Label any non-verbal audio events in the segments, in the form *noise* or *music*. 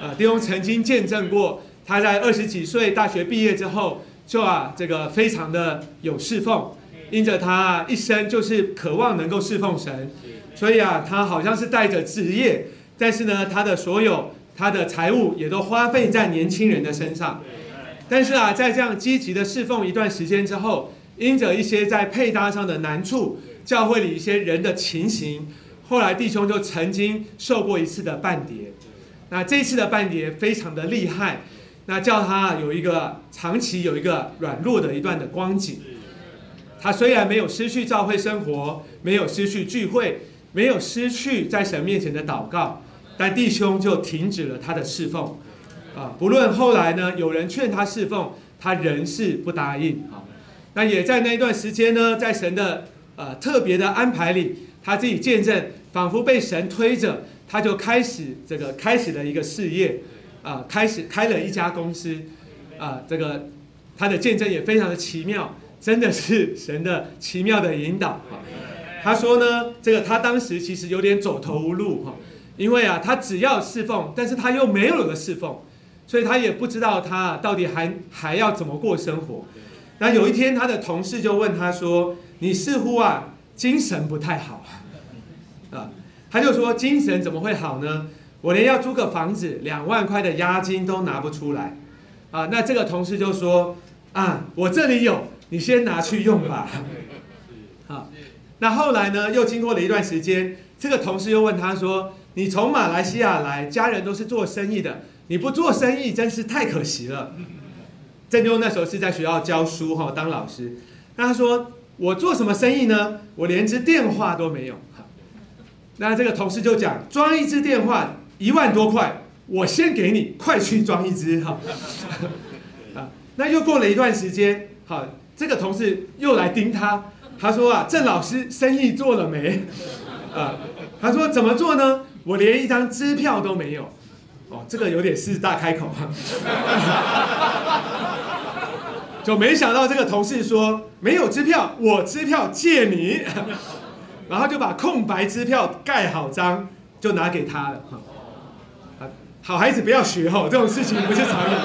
呃，弟兄曾经见证过，他在二十几岁大学毕业之后，就啊这个非常的有侍奉，因着他一生就是渴望能够侍奉神，所以啊他好像是带着职业，但是呢他的所有他的财物也都花费在年轻人的身上，但是啊在这样积极的侍奉一段时间之后，因着一些在配搭上的难处，教会里一些人的情形。后来弟兄就曾经受过一次的半跌，那这次的半跌非常的厉害，那叫他有一个长期有一个软弱的一段的光景。他虽然没有失去教会生活，没有失去聚会，没有失去在神面前的祷告，但弟兄就停止了他的侍奉。啊，不论后来呢，有人劝他侍奉，他仍是不答应。啊，那也在那一段时间呢，在神的呃特别的安排里，他自己见证。仿佛被神推着，他就开始这个开始了一个事业，啊，开始开了一家公司，啊，这个他的见证也非常的奇妙，真的是神的奇妙的引导。他说呢，这个他当时其实有点走投无路哈，因为啊，他只要侍奉，但是他又没有了侍奉，所以他也不知道他到底还还要怎么过生活。那有一天，他的同事就问他说：“你似乎啊，精神不太好。”啊，他就说精神怎么会好呢？我连要租个房子两万块的押金都拿不出来，啊，那这个同事就说啊，我这里有，你先拿去用吧。好，*laughs* 那后来呢，又经过了一段时间，这个同事又问他说，你从马来西亚来，家人都是做生意的，你不做生意真是太可惜了。郑妞那时候是在学校教书哈，当老师，那他说我做什么生意呢？我连只电话都没有。那这个同事就讲，装一支电话一万多块，我先给你，快去装一支哈。*laughs* 啊，那又过了一段时间，好，这个同事又来盯他，他说啊，郑老师生意做了没？啊，他说怎么做呢？我连一张支票都没有。哦，这个有点狮子大开口哈。*laughs* 就没想到这个同事说没有支票，我支票借你。然后就把空白支票盖好章，就拿给他了。好孩子不要学哦，这种事情不是常有 *laughs* 的。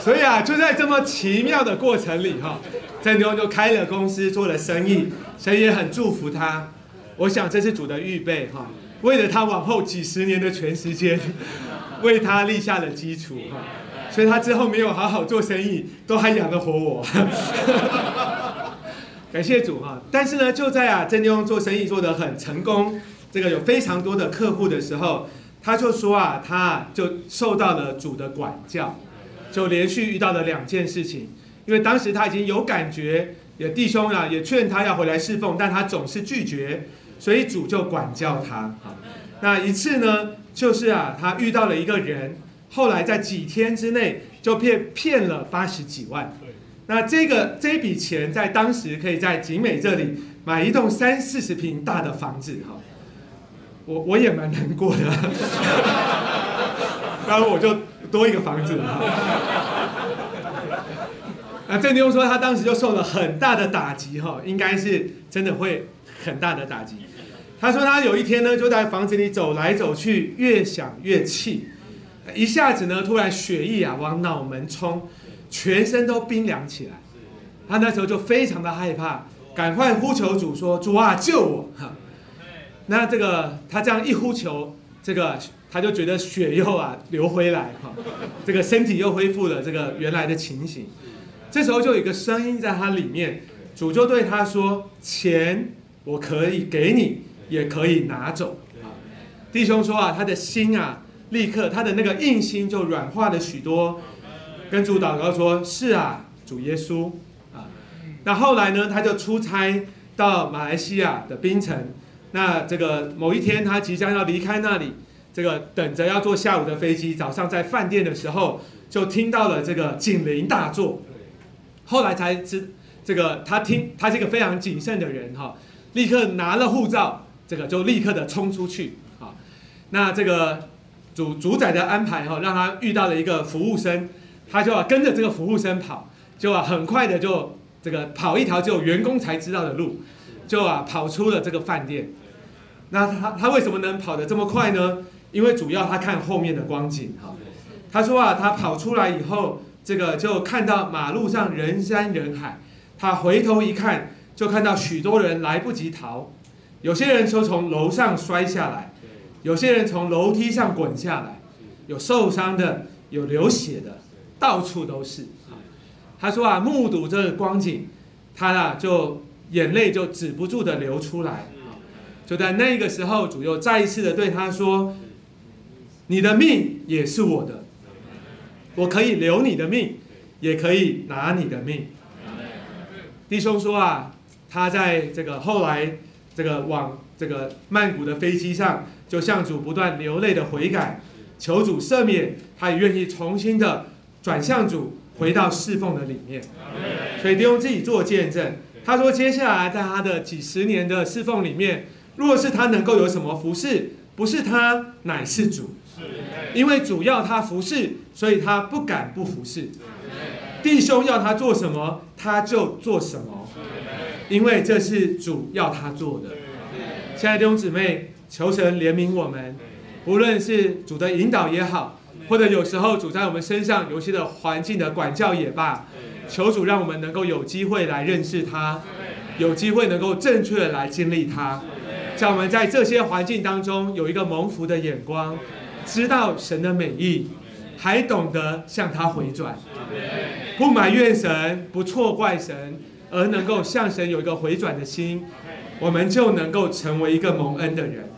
所以啊，就在这么奇妙的过程里，哈，郑妞就开了公司，做了生意，神也很祝福他。我想这是主的预备，哈，为了他往后几十年的全时间，*laughs* 为他立下了基础，所以他之后没有好好做生意，都还养得活我。感谢主哈，但是呢，就在啊郑妞做生意做得很成功，这个有非常多的客户的时候，他就说啊，他就受到了主的管教，就连续遇到了两件事情。因为当时他已经有感觉，有弟兄啊也劝他要回来侍奉，但他总是拒绝，所以主就管教他。那一次呢，就是啊他遇到了一个人，后来在几天之内就骗骗了八十几万。那这个这笔钱在当时可以在景美这里买一栋三四十平大的房子哈，我我也蛮难过的，*laughs* 然后我就多一个房子哈。那郑妞说他当时就受了很大的打击哈，应该是真的会很大的打击。他说他有一天呢就在房子里走来走去，越想越气，一下子呢突然血液啊往脑门冲。全身都冰凉起来，他那时候就非常的害怕，赶快呼求主说：“主啊，救我！”哈，那这个他这样一呼求，这个他就觉得血又啊流回来，哈，这个身体又恢复了这个原来的情形。这时候就有一个声音在他里面，主就对他说：“钱我可以给你，也可以拿走。”弟兄说啊，他的心啊，立刻他的那个硬心就软化了许多。跟主祷告说：“是啊，主耶稣啊。”那后来呢，他就出差到马来西亚的槟城。那这个某一天，他即将要离开那里，这个等着要坐下午的飞机。早上在饭店的时候，就听到了这个警铃大作。后来才知，这个他听，他是一个非常谨慎的人哈，立刻拿了护照，这个就立刻的冲出去啊。那这个主主宰的安排哈，让他遇到了一个服务生。他就要跟着这个服务生跑，就啊很快的就这个跑一条只有员工才知道的路，就啊跑出了这个饭店。那他他为什么能跑得这么快呢？因为主要他看后面的光景哈。他说啊，他跑出来以后，这个就看到马路上人山人海，他回头一看，就看到许多人来不及逃，有些人就从楼上摔下来，有些人从楼梯上滚下来，有受伤的，有流血的，到处都是。他说啊，目睹这个光景，他啊就眼泪就止不住的流出来。就在那个时候，主又再一次的对他说：“你的命也是我的。”我可以留你的命，也可以拿你的命。弟兄说啊，他在这个后来这个往这个曼谷的飞机上，就向主不断流泪的悔改，求主赦免，他也愿意重新的转向主，回到侍奉的里面。所以弟兄自己做见证，他说接下来在他的几十年的侍奉里面，若是他能够有什么服侍，不是他，乃是主。因为主要他服侍，所以他不敢不服侍。弟兄要他做什么，他就做什么。因为这是主要他做的。亲爱的弟兄姊妹，求神怜悯我们，无论是主的引导也好，或者有时候主在我们身上有些的环境的管教也罢，求主让我们能够有机会来认识他，有机会能够正确的来经历他，叫我们在这些环境当中有一个蒙福的眼光。知道神的美意，还懂得向他回转，不埋怨神，不错怪神，而能够向神有一个回转的心，我们就能够成为一个蒙恩的人。